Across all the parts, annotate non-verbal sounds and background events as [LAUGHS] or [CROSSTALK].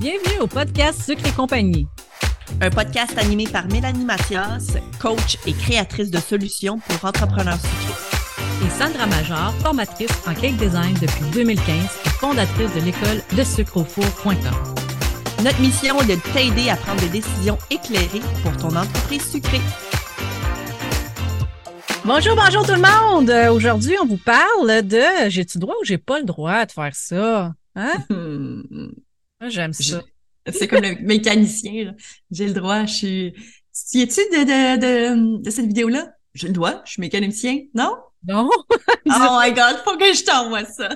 Bienvenue au podcast Sucre et compagnie. Un podcast animé par Mélanie Mathias, coach et créatrice de solutions pour entrepreneurs sucrés. Et Sandra Major, formatrice en cake design depuis 2015 et fondatrice de l'école de sucreaufour.com. Notre mission est de t'aider à prendre des décisions éclairées pour ton entreprise sucrée. Bonjour, bonjour tout le monde. Euh, Aujourd'hui, on vous parle de j'ai-tu le droit ou j'ai pas le droit de faire ça? Hein? [LAUGHS] Moi, J'aime ça. C'est comme le [LAUGHS] mécanicien. J'ai le droit, je suis. Tu es-tu de, de, de, de cette vidéo-là? J'ai le droit, je suis mécanicien. Non? Non? [LAUGHS] Oh my god, faut que je t'envoie ça.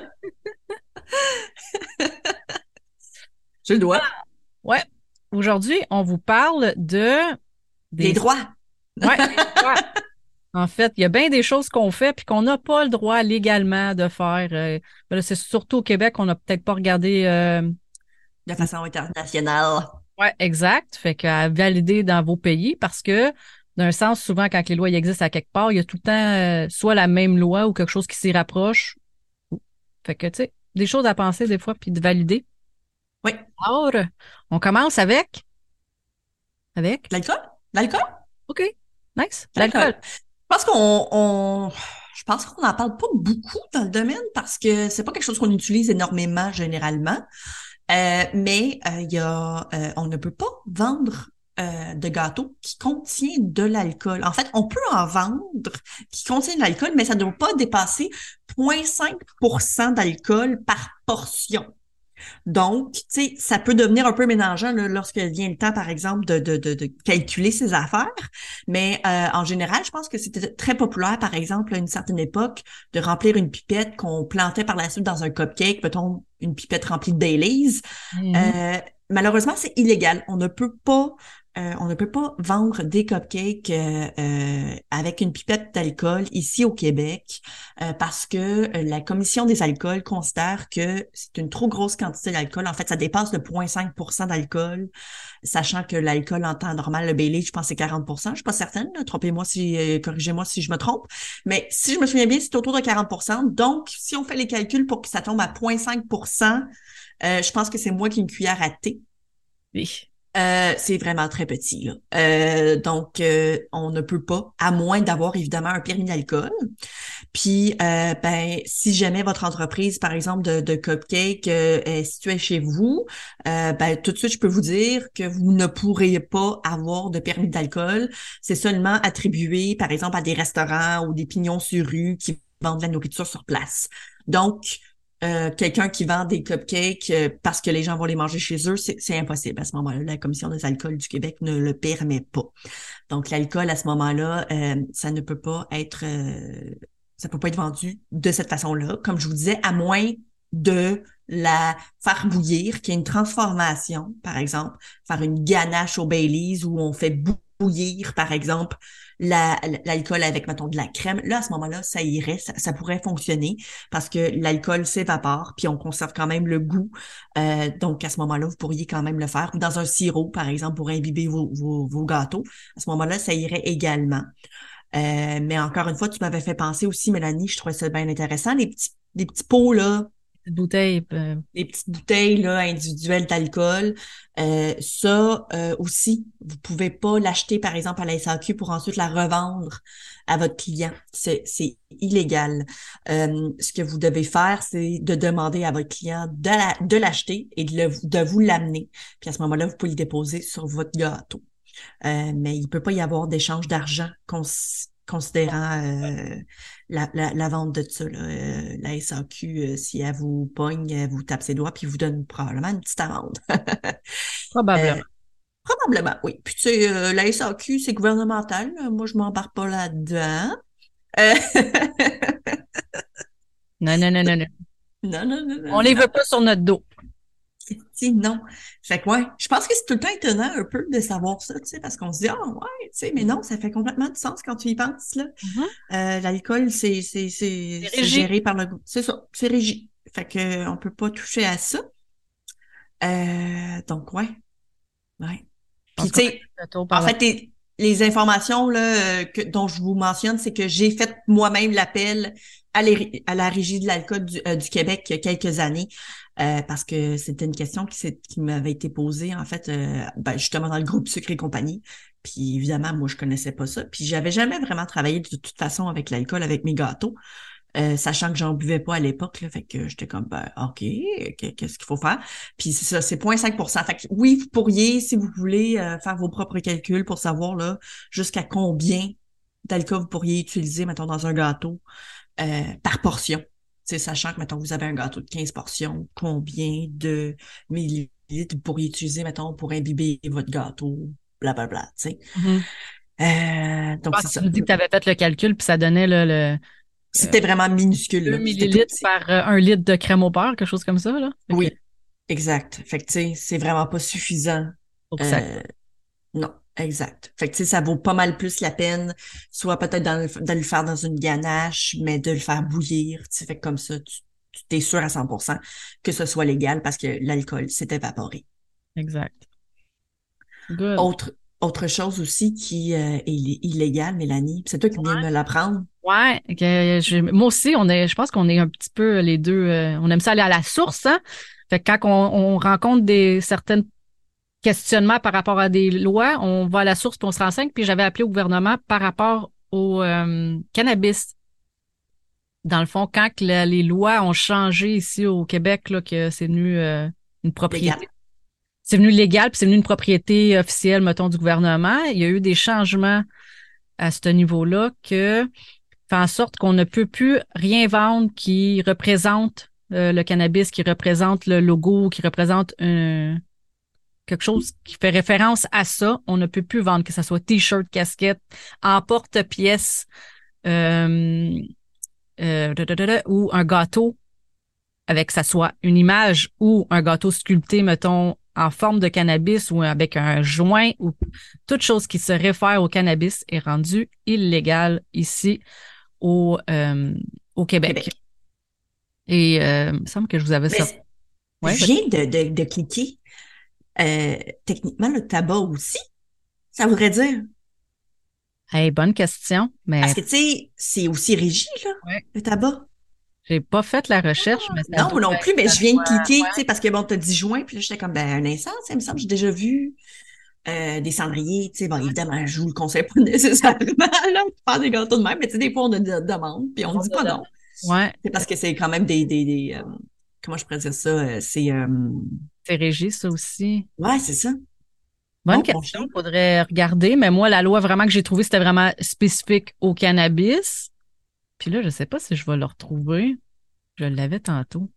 J'ai le droit. Ouais. Aujourd'hui, on vous parle de Des droits. Ouais, des droits. En fait, il y a bien des choses qu'on fait puis qu'on n'a pas le droit légalement de faire. Euh, ben c'est surtout au Québec, on n'a peut-être pas regardé. euh, De façon internationale. Ouais, exact. Fait qu'à valider dans vos pays parce que, d'un sens, souvent, quand les lois existent à quelque part, il y a tout le temps euh, soit la même loi ou quelque chose qui s'y rapproche. Fait que, tu sais, des choses à penser des fois puis de valider. Oui. Alors, on commence avec? Avec? L'alcool? L'alcool? OK. Nice. L'alcool. L'alcool. Je pense qu'on, on, je pense qu'on n'en parle pas beaucoup dans le domaine parce que c'est pas quelque chose qu'on utilise énormément généralement. Euh, mais euh, il y a, euh, on ne peut pas vendre de gâteaux qui contient de l'alcool. En fait, on peut en vendre qui contient de l'alcool, mais ça ne doit pas dépasser 0,5% d'alcool par portion. Donc, tu sais, ça peut devenir un peu mélangeant là, lorsque vient le temps, par exemple, de, de, de, de calculer ses affaires. Mais euh, en général, je pense que c'était très populaire, par exemple, à une certaine époque, de remplir une pipette qu'on plantait par la suite dans un cupcake, mettons une pipette remplie de Baileys. Mhm. Euh, malheureusement, c'est illégal. On ne peut pas, euh, on ne peut pas vendre des cupcakes euh, euh, avec une pipette d'alcool ici au Québec parce que la commission des alcools considère que c'est une trop grosse quantité d'alcool. En fait, ça dépasse le 0,5% d'alcool, sachant que l'alcool en temps normal, le Bailey, je pense c'est 40% Je suis pas certaine. Trompez-moi si, corrigez-moi si je me trompe. Mais si je me souviens bien, c'est autour de 40% Donc, si on fait les calculs pour que ça tombe à 0,5% euh, je pense que c'est moins qu'une cuillère à thé. Oui. Euh, c'est vraiment très petit. Là. Euh, donc, euh, on ne peut pas, à moins d'avoir évidemment un permis d'alcool. Puis, euh, ben, si jamais votre entreprise, par exemple, de, de cupcake euh, est située chez vous, ben, tout de suite, je peux vous dire que vous ne pourrez pas avoir de permis d'alcool. C'est seulement attribué, par exemple, à des restaurants ou des pignons sur rue qui vendent de la nourriture sur place. Donc, euh, quelqu'un qui vend des cupcakes euh, parce que les gens vont les manger chez eux, c'est impossible à ce moment-là. La Commission des alcools du Québec ne le permet pas. Donc, l'alcool, à ce moment-là, euh, ça ne peut pas être euh, ça peut pas être vendu de cette façon-là. Comme je vous disais, à moins de la faire bouillir, qu'il y ait une transformation, par exemple, faire une ganache au Baileys où on fait bou- bouillir, par exemple, la- l'alcool avec, mettons, de la crème. Là, à ce moment-là, ça irait, ça, pourrait fonctionner parce que l'alcool s'évapore, puis on conserve quand même le goût. Euh, donc, à ce moment-là, vous pourriez quand même le faire. Ou dans un sirop, par exemple, pour imbiber vos gâteaux. À ce moment-là, ça irait également. Euh, mais encore une fois, tu m'avais fait penser aussi, Mélanie, je trouvais ça bien intéressant, les petits, les petits pots, là, Petite bouteille. euh, les petites bouteilles là, individuelles d'alcool. Euh, ça euh, aussi, vous pouvez pas l'acheter, par exemple, à la SAQ pour ensuite la revendre à votre client. C'est, illégal. Euh, ce que vous devez faire, c'est de demander à votre client de, la- de l'acheter et de, le- de vous l'amener. Puis à ce moment-là, vous pouvez le déposer sur votre gâteau. Euh, mais il peut pas y avoir d'échange d'argent cons- considérant euh, la, la, la vente de ça. Là. Euh, la SAQ, euh, si elle vous pogne, elle vous tape ses doigts puis vous donne probablement une petite amende. [LAUGHS] probablement. Euh, probablement, oui. Puis tu sais, euh, la SAQ, c'est gouvernemental. Moi, je m'embarque pas là-dedans. Euh, [LAUGHS] Non, non, non, non, non. non, non, non, non. On les veut pas sur notre dos. Si, non. Fait que ouais, je pense que c'est tout le temps étonnant un peu de savoir ça, tu sais, parce qu'on se dit, ah ouais, tu sais, mais non, ça fait complètement de sens quand tu y penses, là. Euh, l'alcool, c'est, géré par le, c'est ça, c'est régi. Fait que, on peut pas toucher à ça. Euh, donc, ouais. Ouais. Puis, tu sais, en fait, les, les informations là, euh, que, dont je vous mentionne, c'est que j'ai fait moi-même l'appel à, à la Régie de l'alcool du, euh, du Québec il y a quelques années euh, parce que c'était une question qui, qui m'avait été posée, en fait, euh, ben, justement dans le groupe Sucre et compagnie. Puis évidemment, moi, je connaissais pas ça. Puis j'avais jamais vraiment travaillé de toute façon avec l'alcool, avec mes gâteaux. Euh, sachant que j'en buvais pas à l'époque, fait que j'étais comme ben OK, qu'est-ce qu'il faut faire? Puis c'est ça, c'est 0.5 Fait que oui, vous pourriez, si vous voulez, euh, faire vos propres calculs pour savoir là jusqu'à combien d'alcool vous pourriez utiliser, mettons, dans un gâteau euh, par portion. C'est sachant que, mettons, vous avez un gâteau de 15 portions, combien de millilitres vous pourriez utiliser, mettons, pour imbiber votre gâteau, blablabla, tu sais. Mm-hmm. donc, c'est ça. Tu dis que tu avais fait le calcul, puis ça donnait le, c'était vraiment minuscule. 2 millilitres par euh, un litre de crème au beurre, quelque chose comme ça, là? Oui, exact. Fait que, tu sais, c'est vraiment pas suffisant. Exact. Euh, non, exact. Fait que, tu sais, ça vaut pas mal plus la peine, soit peut-être de le faire dans une ganache, mais de le faire bouillir, tu sais, fait que comme ça, tu, tu es sûr à 100% que ce soit légal parce que l'alcool s'est évaporé. Exact. Good. Autre, autre chose aussi qui euh, est illégale, Mélanie, c'est toi qui viens de me l'apprendre. Ouais, moi aussi, on est, je pense qu'on est un petit peu les deux, euh, on aime ça aller à la source, hein? Fait que quand on, rencontre des certains questionnements par rapport à des lois, on va à la source puis on se renseigne. Puis j'avais appelé au gouvernement par rapport au euh, cannabis. Dans le fond, quand les lois ont changé ici au Québec, là, que c'est devenu euh, une propriété. C'est venu légal, puis c'est venu une propriété officielle, mettons, du gouvernement. Il y a eu des changements à ce niveau-là que fait en sorte qu'on ne peut plus rien vendre qui représente euh, le cannabis, qui représente le logo, qui représente quelque chose qui fait référence à ça. On ne peut plus vendre, que ce soit t-shirt, casquette, en porte-pièce euh, euh, ou un gâteau avec que ça soit une image ou un gâteau sculpté, mettons, en forme de cannabis ou avec un joint ou toute chose qui se réfère au cannabis est rendue illégale ici au, euh, au Québec. Et euh, il me semble que je vous avais ça. je viens de, de, cliquer. Euh, techniquement, le tabac aussi, ça voudrait dire. Hey, bonne question. Mais... Parce que, tu sais, c'est aussi régi, là, le tabac. J'ai pas fait la recherche, mais Non, non plus, mais je viens de cliquer, tu sais, parce que bon, t'as dit juin, puis là, j'étais comme, ben, un instant, ça me semble, j'ai déjà vu euh, des cendriers, tu sais, bon, évidemment, je vous le conseille pas [LAUGHS] nécessairement, là, de faire des gâteaux de même, mais tu sais, des fois, on a des demandes, puis on dit pas non. Ouais. C'est parce que c'est quand même des, des, des euh, comment je pourrais dire ça, euh, c'est... c'est régi, ça aussi. Ouais, c'est ça. Bonne question, il faudrait regarder, mais moi, la loi vraiment que j'ai trouvée, c'était vraiment spécifique au cannabis. Puis là, je sais pas si je vais le retrouver. Je l'avais tantôt.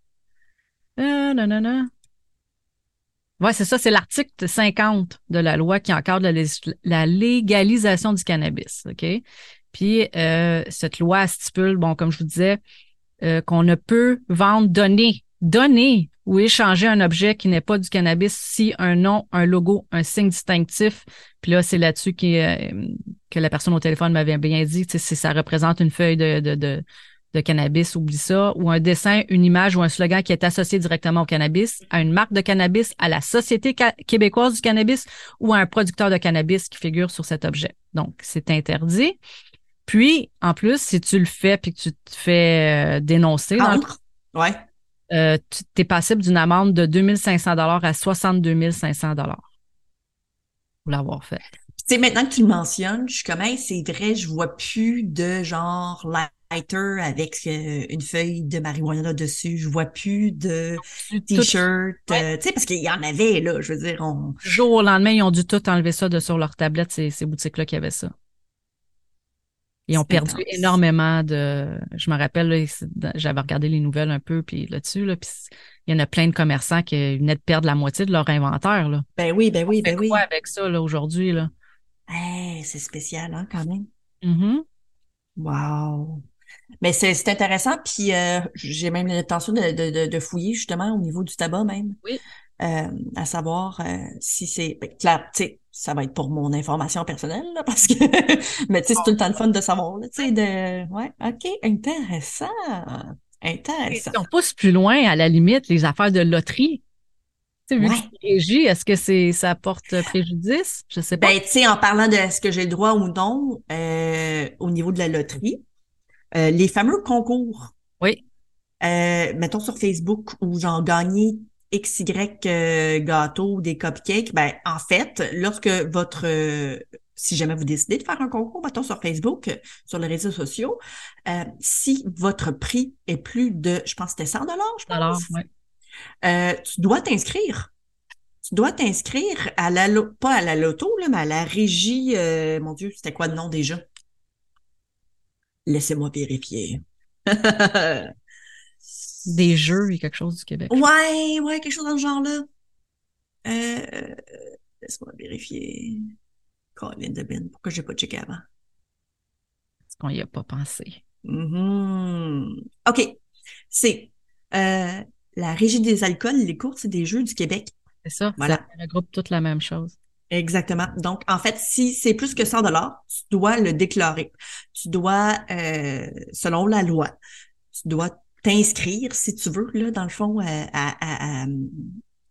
Euh, non, non, non. Oui, c'est ça, c'est l'article 50 de la loi qui encadre la, légalisation du cannabis. OK? Puis euh, cette loi stipule, bon, comme je vous disais, euh, qu'on ne peut vendre, donner, donner ou échanger un objet qui n'est pas du cannabis si un nom, un logo, un signe distinctif, puis là, c'est là-dessus euh, que la personne au téléphone m'avait bien dit, si ça représente une feuille de, de de cannabis, oublie ça, ou un dessin, une image ou un slogan qui est associé directement au cannabis, à une marque de cannabis, à la Société québécoise du cannabis ou à un producteur de cannabis qui figure sur cet objet. Donc, c'est interdit. Puis, en plus, si tu le fais puis que tu te fais euh, dénoncer. Euh, tu es passible d'une amende de 2500 dollars à 62 500 dollars pour l'avoir fait. Tu sais, maintenant que tu le mentionnes, je suis comme, c'est vrai, je vois plus de genre avec euh, une feuille de marijuana dessus. Je vois plus de t-shirt. Euh, tu sais, parce qu'il y en avait, là. Je veux dire, on. jour au lendemain, ils ont dû tout enlever ça de sur leur tablette, ces, ces boutiques-là qui avaient ça. Ils ont perdu énormément de. Je me rappelle, j'avais regardé les nouvelles un peu, puis là-dessus, là, puis il y en a plein de commerçants qui venaient de perdre la moitié de leur inventaire. Là. Ben oui, ben oui, ben oui. quoi avec ça là aujourd'hui là? C'est spécial, hein, quand même. Mm-hmm. Wow. Mais c'est intéressant, puis euh, j'ai même l'intention de, de, de, fouiller justement au niveau du tabac même. Oui. Euh, à savoir euh, si c'est ben, clair, tu sais, ça va être pour mon information personnelle, là, parce que [LAUGHS] mais tu sais, c'est tout le temps le fun de savoir, tu sais, de ouais, ok, intéressant. Intéressant. Si on pousse plus loin, à la limite, les affaires de loterie. Tu sais, vu ouais. est-ce que c'est ça porte préjudice? Je sais pas. Ben, tu sais, en parlant de est-ce que j'ai le droit ou non, au niveau de la loterie, euh, les fameux concours. Oui. euh, mettons sur Facebook, où j'en gagnais XY euh, gâteaux ou des cupcakes, ben en fait, lorsque votre euh, si jamais vous décidez de faire un concours, mettons sur Facebook, sur les réseaux sociaux, euh, si votre prix est plus de, je pense que c'était 100 dollars, je pense. Alors, ouais. Euh, tu dois t'inscrire. Tu dois t'inscrire à la pas à la loto, là, mais à la régie. euh, mon Dieu, c'était quoi le nom déjà? Laissez-moi vérifier. [LAUGHS] Des jeux et quelque chose du Québec. ouais, ouais, quelque chose dans ce genre-là. Euh, laisse-moi vérifier. Colin de Ben, pourquoi j'ai pas checké avant? Parce qu'on y a pas pensé. Mhm. OK. C'est euh, la Régie des alcools, les courses et des jeux du Québec. C'est ça. Voilà. Ça regroupe toute la même chose. Exactement. Donc, en fait, si c'est plus que 100 dollars, tu dois le déclarer. Tu dois, euh, selon la loi, tu dois t'inscrire, si tu veux, là, dans le fond, à, à, à,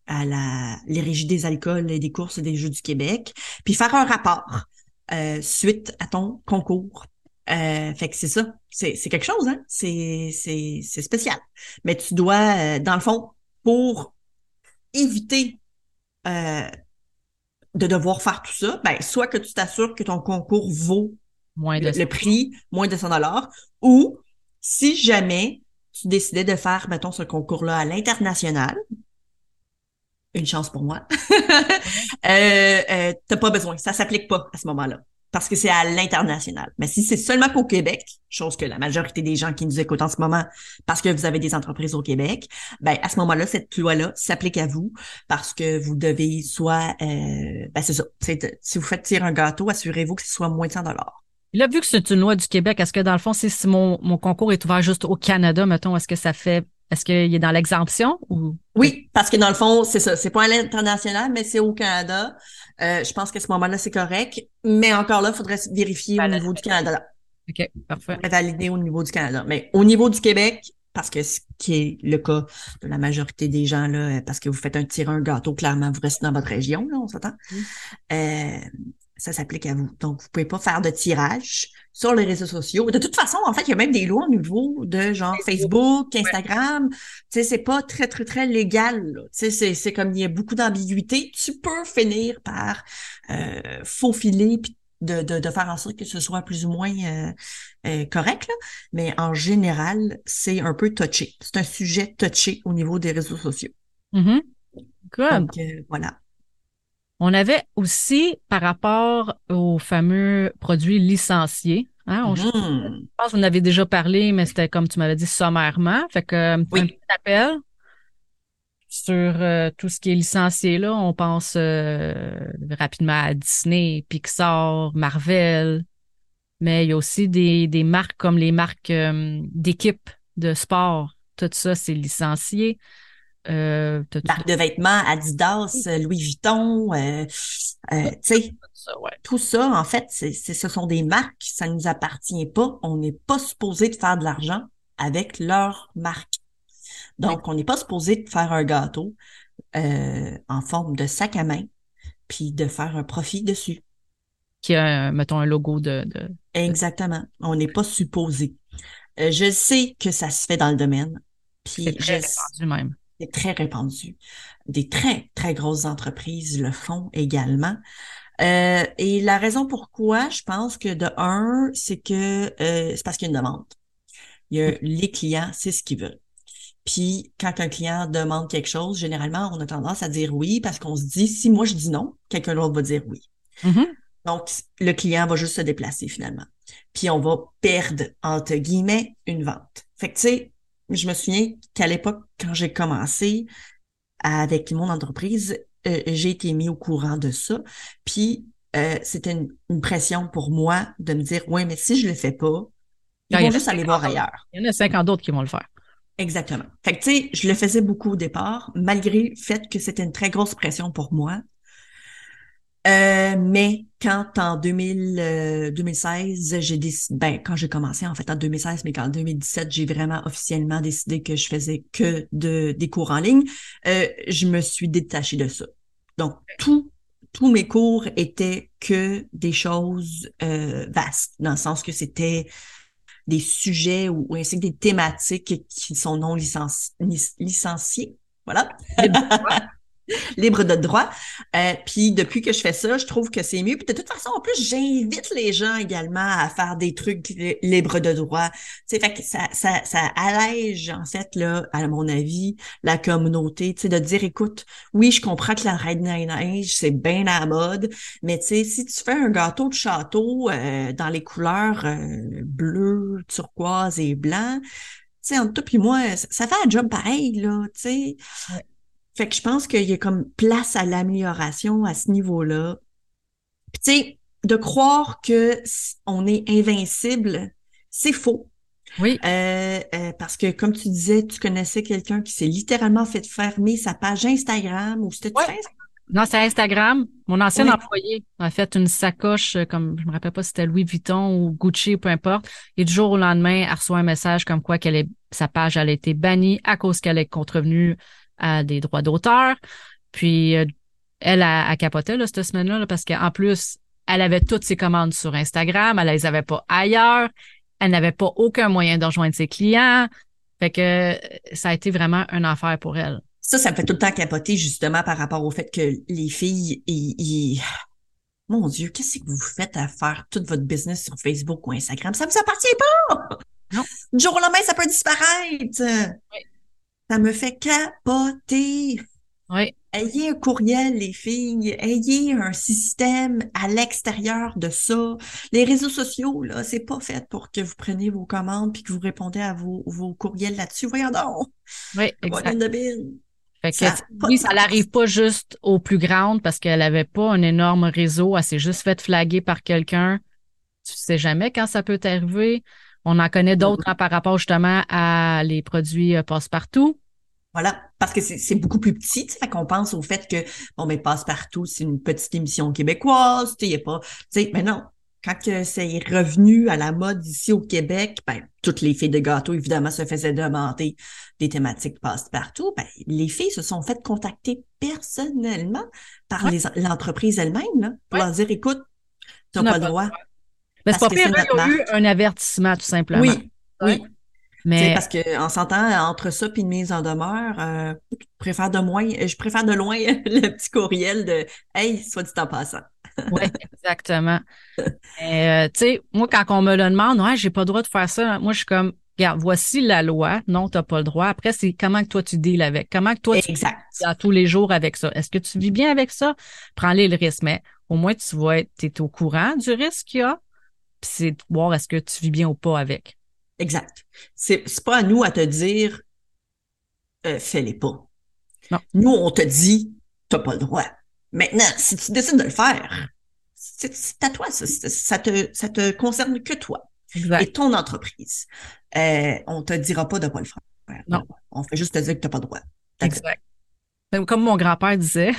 à la, les régies des alcools et des courses et des jeux du Québec, puis faire un rapport euh, suite à ton concours. Euh, fait que c'est ça. C'est, c'est quelque chose, hein? C'est, c'est, c'est spécial. Mais tu dois, euh, dans le fond, pour éviter euh, de devoir faire tout ça, ben, soit que tu t'assures que ton concours vaut Moins de le, le prix, moins de 100 dollars, ou si jamais tu décidais de faire, mettons, ce concours-là à l'international, une chance pour moi, [LAUGHS] euh, euh, t'as pas besoin, ça s'applique pas à ce moment-là. Parce que c'est à l'international. Mais si c'est seulement qu'au Québec, chose que la majorité des gens qui nous écoutent en ce moment, parce que vous avez des entreprises au Québec, ben à ce moment-là, cette loi-là s'applique à vous parce que vous devez soit, euh, ben c'est ça, c'est- si vous faites tirer un gâteau, assurez-vous que ce soit moins de 100 dollars. Là, vu que c'est une loi du Québec, est-ce que dans le fond, si, mon, mon concours est ouvert juste au Canada, mettons, est-ce que ça fait, est-ce qu'il est dans l'exemption ou? Oui, parce que dans le fond, c'est ça. C'est pas à l'international, mais c'est au Canada. Euh, je pense qu'à ce moment-là, c'est correct. Mais encore là, il faudrait vérifier au niveau du Canada. OK, parfait. Valider au niveau du Canada. Mais au niveau du Québec, parce que ce qui est le cas de la majorité des gens, là, parce que vous faites un tir un gâteau, clairement, vous restez dans votre région, là, on s'entend. Mm. Euh, ça s'applique à vous. Donc, vous pouvez pas faire de tirage sur les réseaux sociaux. De toute façon, en fait, il y a même des lois au niveau de genre Facebook, Instagram. Tu sais, c'est pas très, très, très légal. Tu sais, c'est, c'est comme il y a beaucoup d'ambiguïté. Tu peux finir par euh, faufiler puis de, de, de faire en sorte que ce soit plus ou moins euh, euh, correct. Là. Mais en général, c'est un peu touché. C'est un sujet touché au niveau des réseaux sociaux. Mhm. Good. Donc, euh, voilà. On avait aussi, par rapport aux fameux produits licenciés, hein, on- je pense que vous en avez déjà parlé, mais c'était comme tu m'avais dit sommairement. Fait que, euh, Oui. un petit appel sur euh, tout ce qui est licencié, là. On pense euh, rapidement à Disney, Pixar, Marvel, mais il y a aussi des, des marques comme les marques euh, d'équipe de sport. Tout ça, c'est licencié. Euh, Marque de vêtements, Adidas, euh, Louis Vuitton, euh, euh, tu sais, ouais. tout ça, en fait, c'est, ce sont des marques, ça ne nous appartient pas. On n'est pas supposé de faire de l'argent avec leurs marques. Donc, on n'est pas supposé de faire un gâteau euh, en forme de sac à main, puis de faire un profit dessus. Qui a, mettons, un logo de, de... Exactement. On n'est pas supposé. Euh, je sais que ça se fait dans le domaine, puis je- même. C'est très répandu. Des très, très grosses entreprises le font également. Euh, et la raison pourquoi, je pense que de un, c'est que euh, c'est parce qu'il y a une demande. Il y a les clients, c'est ce qu'ils veulent. Puis quand un client demande quelque chose, généralement, on a tendance à dire oui parce qu'on se dit si moi je dis non, quelqu'un d'autre va dire oui. Mhm. Donc, le client va juste se déplacer finalement. Puis on va perdre, entre guillemets, une vente. Fait que, tu sais, je me souviens qu'à l'époque, quand j'ai commencé avec mon entreprise, euh, j'ai été mis au courant de ça. Puis euh, c'était une, une pression pour moi de me dire, ouais, mais si je le fais pas, ils il y vont juste aller voir 50 ailleurs. Il y en a 50 d'autres qui vont le faire. Exactement. Fait que, tu sais, je le faisais beaucoup au départ, malgré le fait que c'était une très grosse pression pour moi. Euh, mais quand en 2000, euh, 2016, j'ai décidé, ben, quand j'ai commencé, en fait, en 2016, mais qu'en 2017, j'ai vraiment officiellement décidé que je faisais que de, des cours en ligne, euh, je me suis détachée de ça. Donc, tout, tous mes cours étaient que des choses euh, vastes, dans le sens que c'était des sujets ou, ainsi que des thématiques qui sont non licenciées. Voilà. [LAUGHS] libre de droit. Euh, puis depuis que je fais ça, je trouve que c'est mieux. Puis de toute façon, en plus, j'invite les gens également à faire des trucs libres de droit. C'est fait que ça, ça, ça allège en fait là, à mon avis, la communauté. Tu de dire, écoute, oui, je comprends que la reine des neiges c'est bien à la mode, mais tu si tu fais un gâteau de château euh, dans les couleurs euh, bleu, turquoise et blanc, tu sais, entre toi puis moi, ça, fait un job pareil, là, tu. Fait que je pense qu'il y a comme place à l'amélioration à ce niveau-là. Puis tu sais, de croire que on est invincible, c'est faux. Oui. Euh, euh, parce que comme tu disais, tu connaissais quelqu'un qui s'est littéralement fait fermer sa page Instagram ou c'était ouais. Non, c'est Instagram. Mon ancien employé a fait une sacoche, euh, comme je me rappelle pas si c'était Louis Vuitton ou Gucci ou peu importe. Et du jour au lendemain, elle reçoit un message comme quoi qu'elle est, sa page elle a été bannie à cause qu'elle est contrevenue à des droits d'auteur. Puis euh, elle a, a capoté là, cette semaine-là parce qu'en plus, elle avait toutes ses commandes sur Instagram, elle les avait pas ailleurs, elle n'avait pas aucun moyen de rejoindre ses clients. Fait que ça a été vraiment un affaire pour elle. Ça, ça me fait tout le temps capoter justement par rapport au fait que les filles, ils, mon Dieu, qu'est-ce que vous faites à faire tout votre business sur Facebook ou Instagram? Ça vous appartient pas! Non. Du jour au lendemain, ça peut disparaître. Oui. Ça me fait capoter. Oui. Ayez un courriel, les filles. Ayez un système à l'extérieur de ça. Les réseaux sociaux, là, c'est pas fait pour que vous preniez vos commandes puis que vous répondez à vos, vos courriels là-dessus. Voyons donc. Oui, [LAUGHS] exact. Fait que, ça, oui, ça n'arrive pas juste aux plus grandes parce qu'elle avait pas un énorme réseau. Elle s'est juste fait flaguer par quelqu'un. Tu sais jamais quand ça peut t'arriver. On en connaît d'autres hein, par rapport justement à les produits euh, passe-partout. Voilà, parce que c'est beaucoup plus petit, tu sais, qu'on pense au fait que, bon, mais passe-partout, c'est une petite émission québécoise, tu sais, a pas, tu sais, mais non, quand c'est revenu à la mode ici au Québec, ben, toutes les filles de gâteau, évidemment, se faisaient demander des thématiques passe-partout. Ben, les filles se sont faites contacter personnellement par l'entreprise elle-même, pour leur dire, écoute, tu n'as pas le droit. Mais c'est pas pire, il y a eu un avertissement, tout simplement. Oui, oui. Mais parce que en s'entend entre ça puis une mise en demeure, euh, je préfère de moins, je préfère de loin [LAUGHS] le petit courriel de Hey, soit dit en passant. [LAUGHS] oui, exactement. euh, tu sais, moi, quand on me le demande, ouais, j'ai pas le droit de faire ça, moi, je suis comme Regarde, voici la loi. Non, tu n'as pas le droit. Après, c'est comment que toi tu deals avec? Comment que toi tu vis à tous les jours avec ça? Est-ce que tu vis bien avec ça? Prends-les le risque. Mais au moins, tu vas être, es au courant du risque qu'il y a puis c'est de voir est-ce que tu vis bien ou pas avec. Exact. C'est, c'est pas à nous à te dire euh, fais-les pas. Non. Nous, on te dit t'as pas le droit. Maintenant, si tu décides de le faire, c'est, c'est à toi, ça, ça te ça te concerne que toi exact. et ton entreprise. Euh, on te dira pas de pas le faire. Non. On fait juste te dire que t'as pas le droit. exact. Comme mon grand-père disait,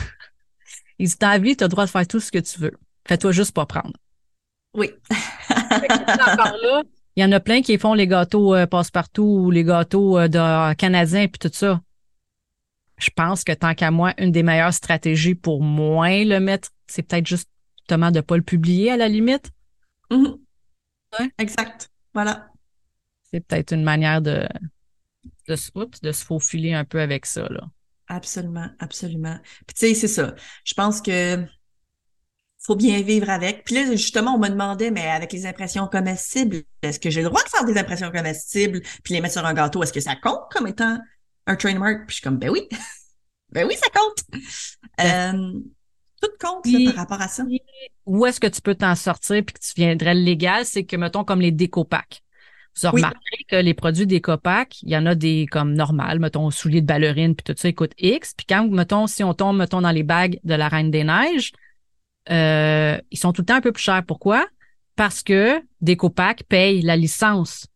[LAUGHS] il dit ta vie, tu as le droit de faire tout ce que tu veux. Fais-toi juste pas prendre. Oui. il y en a plein qui font les gâteaux euh, passe-partout ou les gâteaux euh, de, canadiens puis tout ça. Je pense que tant qu'à moi, une des meilleures stratégies pour moins le mettre, c'est peut-être justement de ne pas le publier à la limite. Mm-hmm. Exact. Voilà. C'est peut-être une manière de, de, de se faufiler un peu avec ça. Là. Absolument, absolument. Puis tu sais, c'est ça. Je pense que faut bien vivre avec. Puis là, justement, on me demandait, mais avec les impressions comestibles, est-ce que j'ai le droit de faire des impressions comestibles puis les mettre sur un gâteau? Est-ce que ça compte comme étant un trademark? Puis je suis comme, ben oui. [LAUGHS] ben oui, ça compte. Euh, tout compte par rapport à ça. Où est-ce que tu peux t'en sortir puis que tu viendrais légal? C'est que, mettons, comme les décopacs. Vous avez remarqué que les produits décopacs, il y en a des comme normal, mettons, souliers de ballerine puis tout ça, ils coûtent X. Puis quand, mettons, si on tombe, mettons, dans les bagues de la Reine des Neiges, euh, ils sont tout le temps un peu plus chers. Pourquoi? Parce que Decopac paye la licence.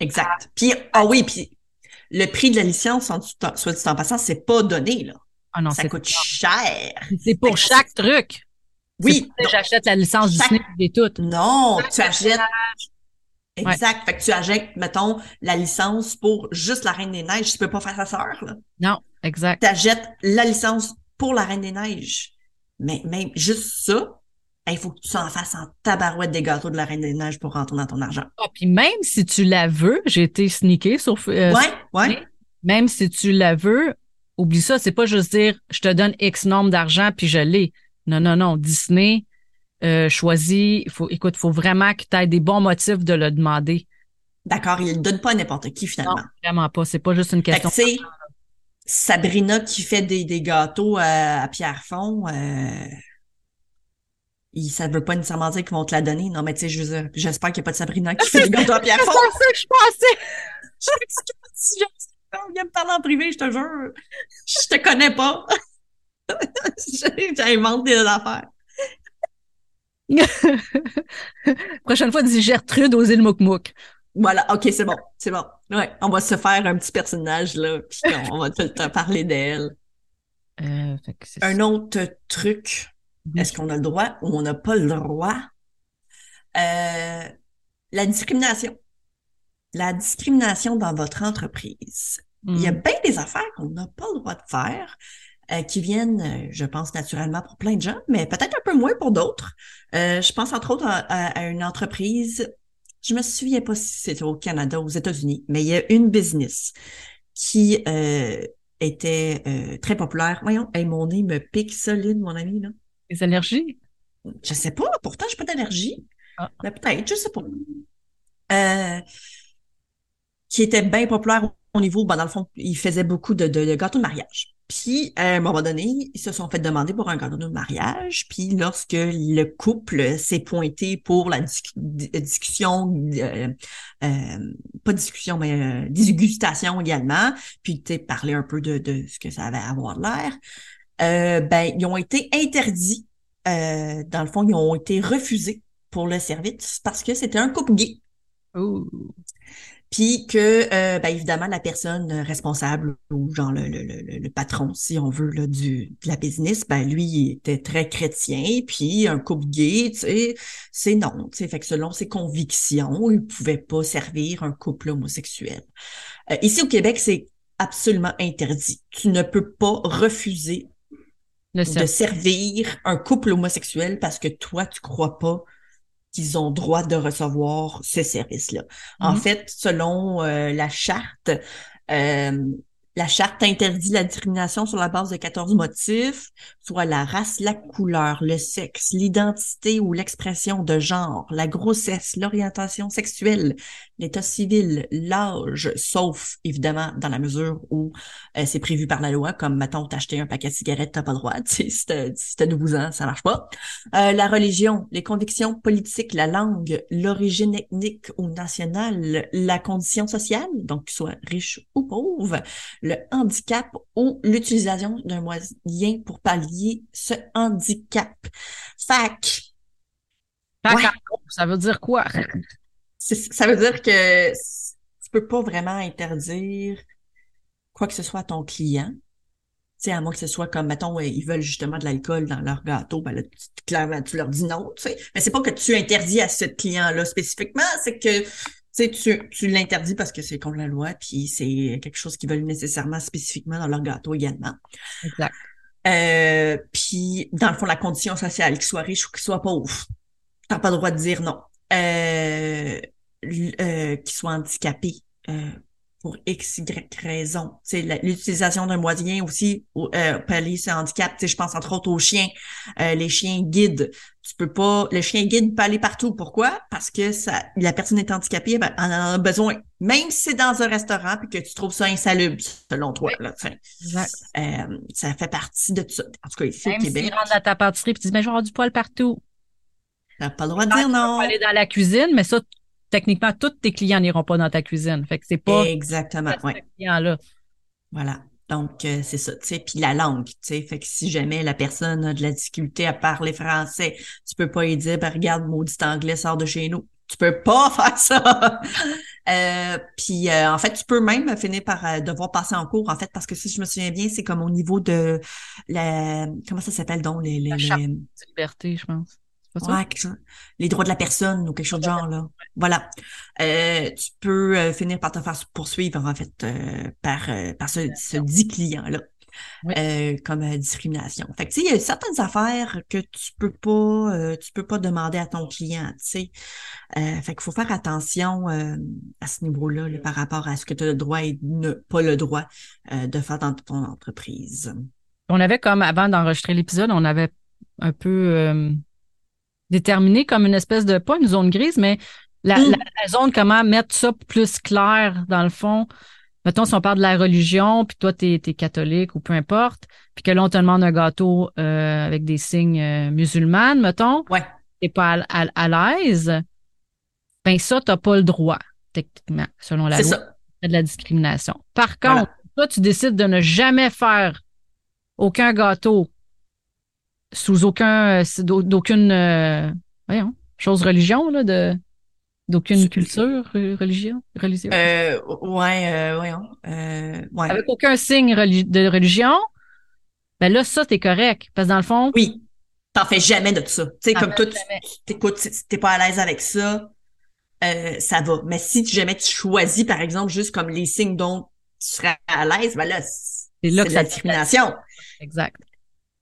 Exact. Puis, ah oui, puis le prix de la licence, soit dit en passant, c'est pas donné, là. Ah non, ça coûte cher. C'est pour chaque truc. Oui. J'achète la licence du Disney et tout. Non, tu achètes. Exact. Fait que tu achètes, mettons, la licence pour juste la Reine des Neiges. Tu peux pas faire sa sœur, là. Non, exact. Tu achètes la licence pour la Reine des Neiges. Mais même juste ça, il faut que tu en fasses en tabarouette des gâteaux de la Reine des Neiges pour rentrer dans ton argent. Ah, puis même si tu la veux, j'ai été sneaké sur, euh, ouais, ouais. même si tu la veux, oublie ça, c'est pas juste dire je te donne X nombre d'argent puis je l'ai. Non, non, non. Disney euh, choisit, faut, écoute, faut vraiment que tu aies des bons motifs de le demander. D'accord, il ne le donne pas à n'importe qui, Non, finalement. vraiment pas. C'est pas juste une Fait que, question. Sabrina qui fait des, des gâteaux à, à Pierrefonds, euh, il, ça veut pas nécessairement dire qu'ils vont te la donner. Non, mais tu sais, je veux dire, j'espère qu'il n'y a pas de Sabrina qui fait des [LAUGHS] gâteaux à C'est Pierrefonds. pas ça que je pensais. [LAUGHS] Je vient me parler en privé, je te jure. Je te connais pas. [LAUGHS] J'invente des affaires. Prochaine fois, dis Gertrude aux îles Moukmouk. Voilà, ok, c'est bon, c'est bon. Ouais, on va se faire un petit personnage, là, puis on, on va tout le temps parler d'elle. Euh, Un autre truc, est-ce qu'on a le droit ou on n'a pas le droit? Euh, la discrimination. La discrimination dans votre entreprise. Il y a Mm. bien des affaires qu'on n'a pas le droit de faire, euh, qui viennent, euh, je pense, naturellement pour plein de gens, mais peut-être un peu moins pour d'autres. Euh, je pense entre autres à, à- à une entreprise, je me souviens pas si c'était au Canada ou aux États-Unis, mais il y a une business qui euh, était euh, très populaire. Voyons, hey, mon nez me pique solide, mon ami, là. Les allergies? Je sais pas, pourtant, j'ai pas d'allergie. Ah. Mais peut-être, je sais pas. Euh, qui était bien populaire au niveau, ben, dans le fond, ils faisaient beaucoup de, de, de gâteaux de mariage. Puis, à un moment donné, ils se sont fait demander pour un gâteau de mariage. Puis, lorsque le couple s'est pointé pour la di- discussion, euh, euh, pas discussion, mais euh, dégustation également, puis, tu sais, parler un peu de, ce que ça avait à avoir l'air, euh, ben, ils ont été interdits. Euh, dans le fond, ils ont été refusés pour le service parce que c'était un couple gay. Puis que, euh, ben, évidemment, la personne responsable ou genre le, le, le, le patron, si on veut, là, du, de la business, ben, lui, il était très chrétien, puis un couple gay, tu sais, c'est non, tu sais, fait que selon ses convictions, il pouvait pas servir un couple homosexuel. Euh, ici au Québec, c'est absolument interdit. Tu ne peux pas refuser de servir un couple homosexuel parce que toi, tu crois pas qu'ils ont droit de recevoir ce service-là. En Mhm. fait, selon euh, la charte, euh, la charte interdit la discrimination sur la base de 14 motifs, soit la race, la couleur, le sexe, l'identité ou l'expression de genre, la grossesse, l'orientation sexuelle, l'état civil, l'âge, sauf évidemment dans la mesure où euh, c'est prévu par la loi, comme mettons t'acheter un paquet de cigarettes, t'as pas le droit, [LAUGHS] si t'as si t'as 12 ans, ça marche pas. Euh, la religion, les convictions politiques, la langue, l'origine ethnique ou nationale, la condition sociale, donc qu'il soit riche ou pauvre, le handicap ou l'utilisation d'un moyen pour pallier ce handicap. Fac, Ouais. gros, Ça veut dire quoi? Ça veut dire que tu peux pas vraiment interdire quoi que ce soit à ton client. Tu sais, à moins que ce soit comme, mettons, euh, ils veulent justement de l'alcool dans leur gâteau, ben là, tu, clairement, tu leur dis non, tu sais. Mais c'est pas que tu interdis à ce client-là spécifiquement, c'est que, tu sais, tu, tu l'interdis parce que c'est contre la loi, puis c'est quelque chose qu'ils veulent nécessairement spécifiquement dans leur gâteau également. Exact. Euh, puis, dans le fond, la condition sociale, qu'il soit riche ou qu'il soit pauvre, t'as pas le droit de dire non. Euh, euh, qu'il soit handicapé euh, pour X, Y raison. Tu l'utilisation d'un moyen aussi au- euh, pallier ce handicap. Tu sais, je pense entre autres aux chiens, euh, les chiens guides. Tu peux pas, le chien guide peut aller partout. Pourquoi? Parce que ça, la personne est handicapée, ben, elle en a besoin. Même si c'est dans un restaurant puis que tu trouves ça insalubre, selon toi, là, tu. Euh, ça fait partie de tout ça. En tout cas, ici Même au Québec, rentrent dans ta pâtisserie et disent, mais je vais avoir du poil partout. T'as pas le droit de dire tu non. pas aller dans la cuisine, mais ça, techniquement, tous tes clients n'iront pas dans ta cuisine. Fait que c'est pas Exactement, ouais. client-là. Voilà. Donc, euh, c'est ça, tu sais. Puis la langue, tu sais. Fait que si jamais la personne a de la difficulté à parler français, tu peux pas lui dire, ben, regarde, maudit anglais, sort de chez nous. Tu peux pas [LAUGHS] faire ça. Euh, puis euh, en fait, tu peux même finir par euh, devoir passer en cours, en fait, parce que si je me souviens bien, c'est comme au niveau de la comment ça s'appelle donc les, les, La les- liberté, je pense. Ouais, chose- les droits de la personne ou quelque chose de genre là. Voilà. Euh, tu peux euh, finir par te faire poursuivre en fait euh, par euh, par ce, ce dit client là. euh, comme euh, discrimination. Fait que tu sais, il y a certaines affaires que tu peux pas, euh, tu peux pas demander à ton client, tu sais. fait qu'il faut faire attention à ce niveau-là par rapport à ce que tu as le droit et ne pas le droit de faire dans ton entreprise. On avait comme avant d'enregistrer l'épisode, on avait un peu déterminé comme une espèce de pas une zone grise, mais la, mm. la zone comment mettre ça plus clair dans le fond mettons, si on parle de la religion, puis toi, tu es, catholique ou peu importe, puis que là, on te demande un gâteau euh, avec des signes euh, musulmans, mettons, ouais. t'es pas à, l'aise, ben ça, t'as pas le droit, techniquement, selon la loi. Ça. de la discrimination. Par contre, toi, tu décides de ne jamais faire aucun gâteau sous aucun, euh, d'aucune, voyons, chose religion, là, de D'aucune culture religion, religieuse? Euh, ouais, euh, voyons. Euh, ouais. Avec aucun signe de religion, ben là, ça, t'es correct. Parce que dans le fond. Oui. T'en fais jamais de ça. Tu sais, comme toi, t'écoutes, t'es pas à l'aise avec ça, euh, ça va. Mais si jamais tu choisis, par exemple, juste comme les signes dont tu serais à l'aise, ben là, c'est là que la discrimination. Exact.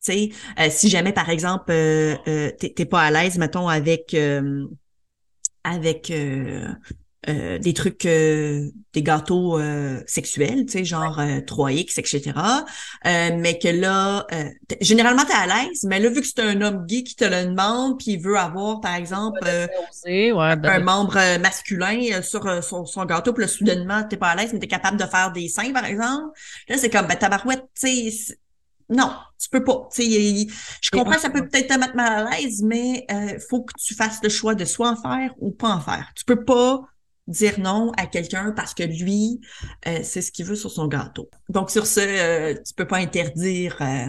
Sais, euh, si jamais, par exemple, euh, euh t'es pas à l'aise, mettons, avec avec euh, euh, des trucs, euh, des gâteaux sexuels, tu sais, genre 3X, etc. mais que là, généralement, tu es à l'aise, mais là, vu que c'est un homme gay qui te le demande, puis il veut avoir, par exemple, un membre masculin sur son, gâteau, puis là, soudainement, t'es pas à l'aise, mais tu es capable de faire des seins, par exemple. Là, c'est comme, ben, tabarouette, tu sais, non, tu peux pas. je comprends que ça peut peut-être te mettre mal à l'aise, mais il euh, faut que tu fasses le choix de soit en faire ou pas en faire. Tu peux pas dire non à quelqu'un parce que lui, euh, c'est ce qu'il veut sur son gâteau. Donc sur ce, euh, tu peux pas interdire euh,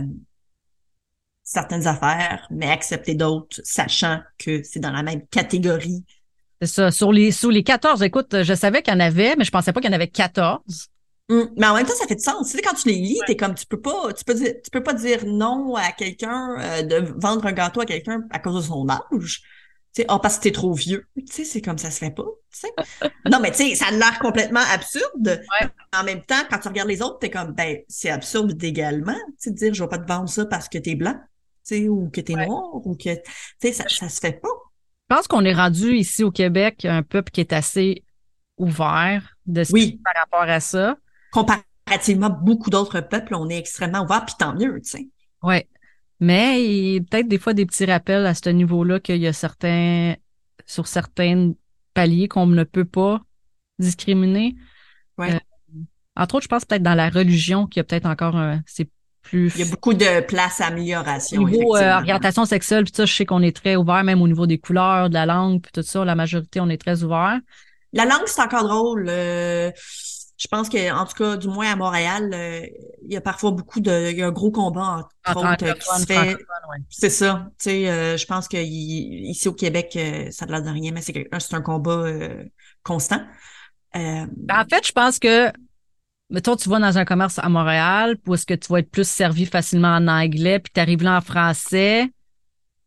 certaines affaires, mais accepter d'autres, sachant que c'est dans la même catégorie. C'est ça. Sur les, sur les 14, écoute, je savais qu'il y en avait, mais je pensais pas qu'il y en avait 14. Hum, mais en même temps, ça fait du sens. Tu sais, quand tu les lis, t'es comme, tu peux pas, tu peux dire, tu peux pas dire non à quelqu'un, euh, de vendre un gâteau à quelqu'un à cause de son âge. Tu sais, oh, parce que t'es trop vieux. Tu sais, c'est comme ça se fait pas. Tu sais. non, mais tu sais, ça a l'air complètement absurde. [LAUGHS] En même temps, quand tu regardes les autres, t'es comme, ben, c'est absurde également. Tu sais, de dire, je vais pas te vendre ça parce que t'es blanc, tu sais, ou que t'es noir, ou que, tu sais, ça, ça se fait pas. Je pense qu'on est rendu ici au Québec un peuple qui est assez ouvert de ce oui. par rapport à ça comparativement beaucoup d'autres peuples, on est extrêmement ouvert, puis tant mieux, tu sais. Oui. Mais peut-être des fois des petits rappels à ce niveau-là qu'il y a certains, sur certains paliers qu'on ne peut pas discriminer. Ouais. Euh, entre autres, je pense peut-être dans la religion qu'il y a peut-être encore c'est plus. Il y a beaucoup de place à amélioration. Au niveau euh, orientation sexuelle, puis ça, je sais qu'on est très ouvert, même au niveau des couleurs, de la langue, puis tout ça, la majorité, on est très ouvert. La langue, c'est encore drôle. Euh, je pense que, en tout cas, du moins à Montréal, euh, il y a parfois beaucoup de, il y a un gros combat entre, autres qui se fait. C'est ça. Tu sais, euh, je pense que ici au Québec, euh, ça ne l'air de rien, mais c'est un combat constant. Ben, en fait, je pense que, mettons, tu vas dans un commerce à Montréal, où est-ce que tu vas être plus servi facilement en anglais, puis tu arrives là en français.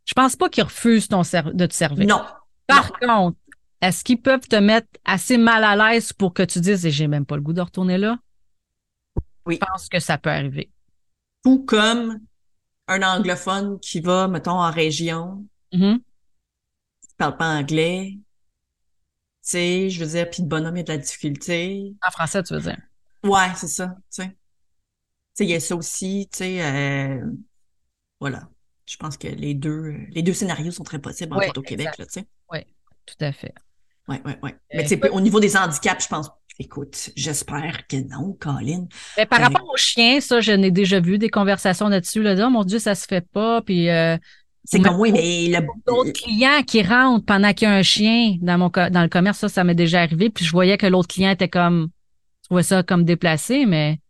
Je pense pas qu'ils refusent ton de te servir. Non. Par contre, est-ce qu'ils peuvent te mettre assez mal à l'aise pour que tu dises j'ai même pas le goût de retourner là? Oui. Je pense que ça peut arriver. Tout comme un anglophone qui va, mettons, en région, mm qui parle pas anglais, tu sais, je veux dire, puis le bonhomme, il a de la difficulté. En français, tu veux dire? Ouais, c'est ça, tu sais. Tu sais, il y a ça aussi, tu sais, euh, voilà. Je pense que les deux, les deux scénarios sont très possibles, en fait, au Québec, là, tu sais. Oui, tout à fait. Oui, oui, oui. Mais tu sais, au niveau des handicaps, je pense, écoute, j'espère que non, Colin. Mais par euh, rapport aux chiens, ça, je n'ai déjà vu des conversations là-dessus. Là, oh mon Dieu, ça se fait pas. Puis euh, c'est comme oui, mais le... d'autres clients qui rentrent pendant qu'il y a un chien dans mon dans le commerce, ça, ça m'est déjà arrivé. Puis je voyais que l'autre client était comme, je trouvais ça comme déplacé, mais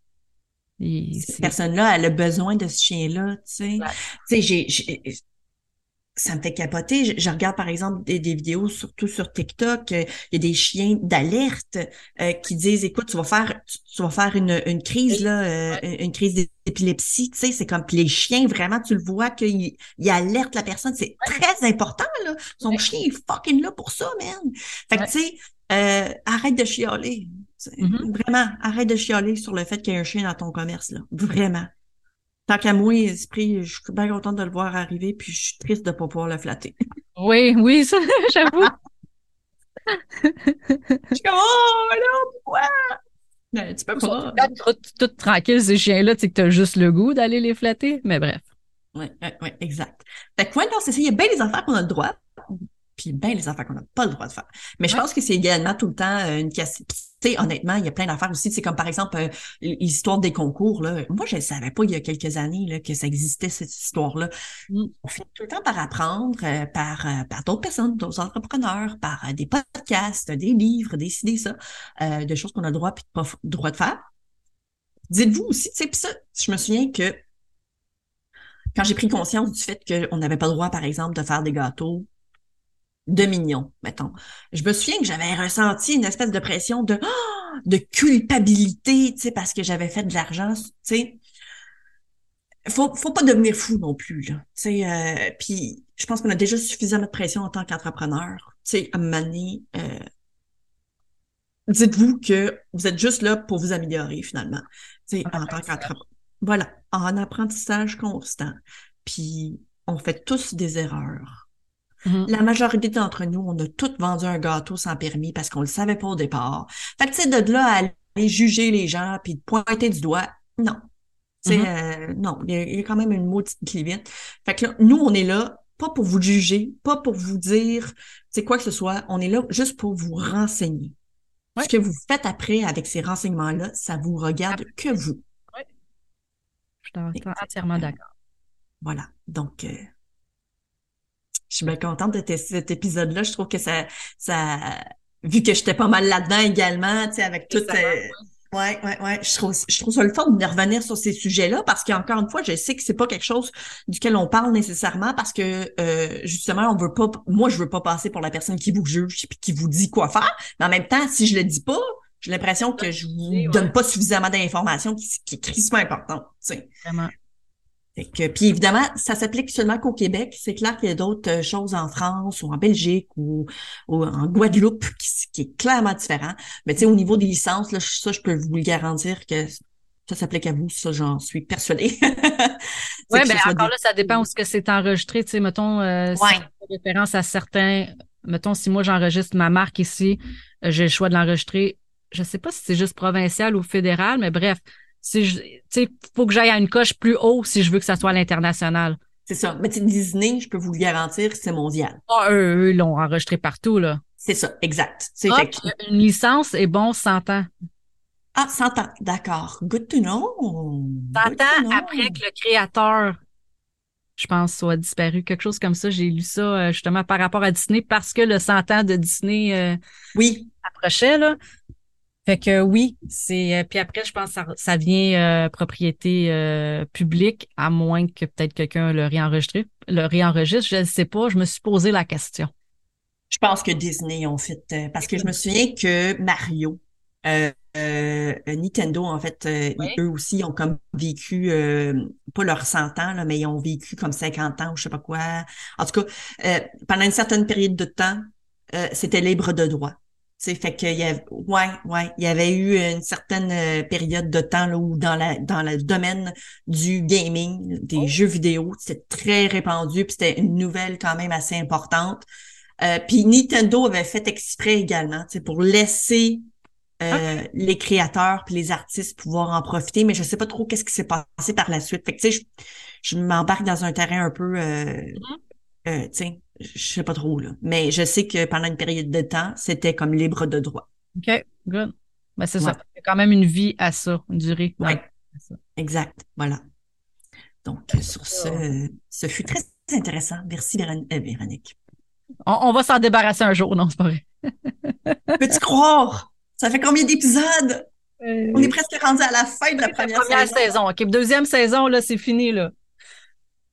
cette personne-là, elle a besoin de ce chien-là, tu sais. Tu sais, j'ai ça me fait capoter. Je, regarde par exemple des, vidéos, surtout sur TikTok, euh, il y a des chiens d'alerte euh, qui disent écoute, tu vas faire tu, vas faire une, une crise là, euh, une crise d'épilepsie, tu sais, c'est comme les chiens vraiment tu le vois qu'ils il alertent la personne, c'est très important là. Son chien est fucking là pour ça, man. Fait que tu sais, arrête de chialer. Mm-hmm. Vraiment, arrête de chialer sur le fait qu'il y a un chien dans ton commerce là, vraiment. Tant qu'à moi, esprit, je suis bien contente de le voir arriver, puis je suis triste de ne pas pouvoir le flatter. Oui, oui, ça, [LAUGHS] j'avoue. [LAUGHS] je suis comme, oh, là, pourquoi? Tu peux pas. Tout, tout tranquille, ces chiens-là, tu sais que t'as juste le goût d'aller les flatter, mais bref. Oui, oui, oui, exact. Fait que, ouais, non, c'est ça. Il y a bien des affaires qu'on a le droit, puis bien les affaires qu'on n'a pas le droit de faire. Mais je pense que c'est également tout le temps euh, une question. Tu sais, honnêtement, il y a plein d'affaires aussi. C'est comme par exemple euh, l'histoire des concours. Là. Moi, je ne savais pas il y a quelques années là, que ça existait, cette histoire-là. Mm. On finit tout le temps par apprendre euh, par, par d'autres personnes, d'autres entrepreneurs, par des podcasts, des livres, des idées, ça, des choses qu'on a le droit puis pas le droit de faire. Dites-vous aussi, tu sais, puis ça, je me souviens que quand j'ai pris conscience du fait qu'on n'avait pas le droit, par exemple, de faire des gâteaux de millions, mettons. Je me souviens que j'avais ressenti une espèce de pression de, de culpabilité, tu sais, parce que j'avais fait de l'argent, tu sais. Faut, faut pas devenir fou non plus, là. Tu sais, euh, puis je pense qu'on a déjà suffisamment de pression en tant qu'entrepreneur. Tu sais, à donné, euh, dites-vous que vous êtes juste là pour vous améliorer, finalement. Tu sais, en tant qu'entrepreneur. Voilà, en apprentissage constant. Puis on fait tous des erreurs. Mm-hmm. La majorité d'entre nous, on a tous vendu un gâteau sans permis parce qu'on le savait pas au départ. Fait que, tu sais, de là à aller juger les gens puis de pointer du doigt, non. Tu sais, euh, non, il y, a, quand même une maudite limite. Fait que là, nous, on est là pas pour vous juger, pas pour vous dire, c'est quoi que ce soit. On est là juste pour vous renseigner. Ce que vous faites après avec ces renseignements-là, ça vous regarde que vous. Oui. Je suis entièrement d'accord. Voilà. Donc, euh, je suis bien contente de cet épisode-là. Je trouve que ça, ça, vu que j'étais pas mal là-dedans également, tu sais, avec tout. Euh, ouais, ouais, ouais. Je trouve, je trouve ça le fun de revenir sur ces sujets-là parce qu'encore une fois, je sais que c'est pas quelque chose duquel on parle nécessairement parce que euh, justement, on veut pas. Moi, je veux pas passer pour la personne qui vous juge et qui vous dit quoi faire. Mais en même temps, si je le dis pas, j'ai l'impression que je vous donne pas suffisamment d'informations qui, qui est crissement importante. Tu Vraiment puis évidemment, ça s'applique seulement qu'au Québec. C'est clair qu'il y a d'autres euh, choses en France ou en Belgique ou, en Guadeloupe qui, est clairement différent. Mais tu sais, au niveau des licences, là, ça, je peux vous le garantir que ça s'applique à vous, ça, j'en suis persuadée. [LAUGHS] oui, mais encore là, ça dépend où ce que c'est enregistré. Tu sais, mettons, euh, si référence à certains, mettons, si moi j'enregistre ma marque ici, euh, j'ai le choix de l'enregistrer. Je sais pas si c'est juste provincial ou fédéral, mais bref, si tu faut que j'aille à une coche plus haut si je veux que ça soit à l'international. C'est ça. Mais Disney, je peux vous le garantir, c'est mondial. Ah, eux, ils l'ont enregistré partout, là. C'est ça, exact. C'est ah, Une licence est bon 100 ans. Ah, 100 ans, d'accord. Good to know. 100 ans après que le créateur, je pense, soit disparu. Quelque chose comme ça. J'ai lu ça euh, justement par rapport à Disney parce que le 100 ans de Disney euh, oui. approchait. Là. Fait que oui, c'est euh, puis après je pense que ça, ça vient euh, propriété euh, publique à moins que peut-être quelqu'un le réenregistre, le réenregistre, je ne sais pas, je me suis posé la question. Je pense que Disney ont fait parce que je me souviens que Mario Nintendo en fait eux aussi ont comme vécu pas leurs 100 ans là, mais ils ont vécu comme 50 ans ou je sais pas quoi. En tout cas, pendant une certaine période de temps, c'était libre de droit c'est fait qu'il y avait, ouais, ouais, il y avait eu une certaine euh, période de temps là, où dans la dans le domaine du gaming, des oh. jeux vidéo, c'était très répandu, puis c'était une nouvelle quand même assez importante. Euh, puis Nintendo avait fait exprès également, pour laisser euh, les créateurs puis les artistes pouvoir en profiter, mais je sais pas trop qu'est-ce qui s'est passé par la suite. Fait que tu sais, je, m'embarque dans un terrain un peu, mm-hmm. Tu sais, je sais pas trop, là. Mais je sais que pendant une période de temps, c'était comme libre de droit. OK, good. Ben, c'est ça. Il y a quand même une vie à ça, une durée. Oui, exact. Voilà. Donc, sur ce, ce fut très intéressant. Merci, euh, Véronique. On, va s'en débarrasser un jour, non, c'est pas vrai. [LAUGHS] Peux-tu croire? Ça fait combien d'épisodes? Euh, On est presque rendu à la fin de la première, première saison. OK, deuxième saison, là, c'est fini, là.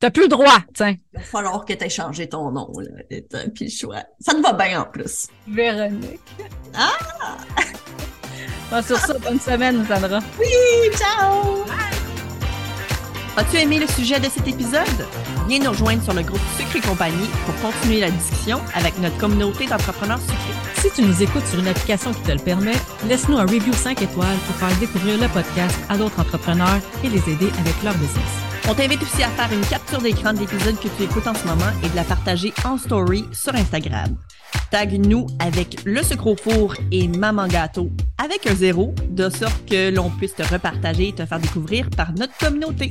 T'as plus le droit, tiens. Il va falloir que tu aies changé ton nom, là. Puis choix. Ça te va bien en plus. Véronique. Ah! Bon, sur ça, bonne semaine, Sandra. Oui, ciao! As-tu aimé le sujet de cet épisode? Viens nous rejoindre sur le groupe Sucré Compagnie pour continuer la discussion avec notre communauté d'entrepreneurs sucrés. Si tu nous écoutes sur une application qui te le permet, laisse-nous un review 5 étoiles pour faire découvrir le podcast à d'autres entrepreneurs et les aider avec leur business. On t'invite aussi à faire une capture d'écran de l'épisode que tu écoutes en ce moment et de la partager en story sur Instagram. Tag-nous avec le sucre au four et Maman Gâteau avec un zéro, de sorte que l'on puisse te repartager et te faire découvrir par notre communauté.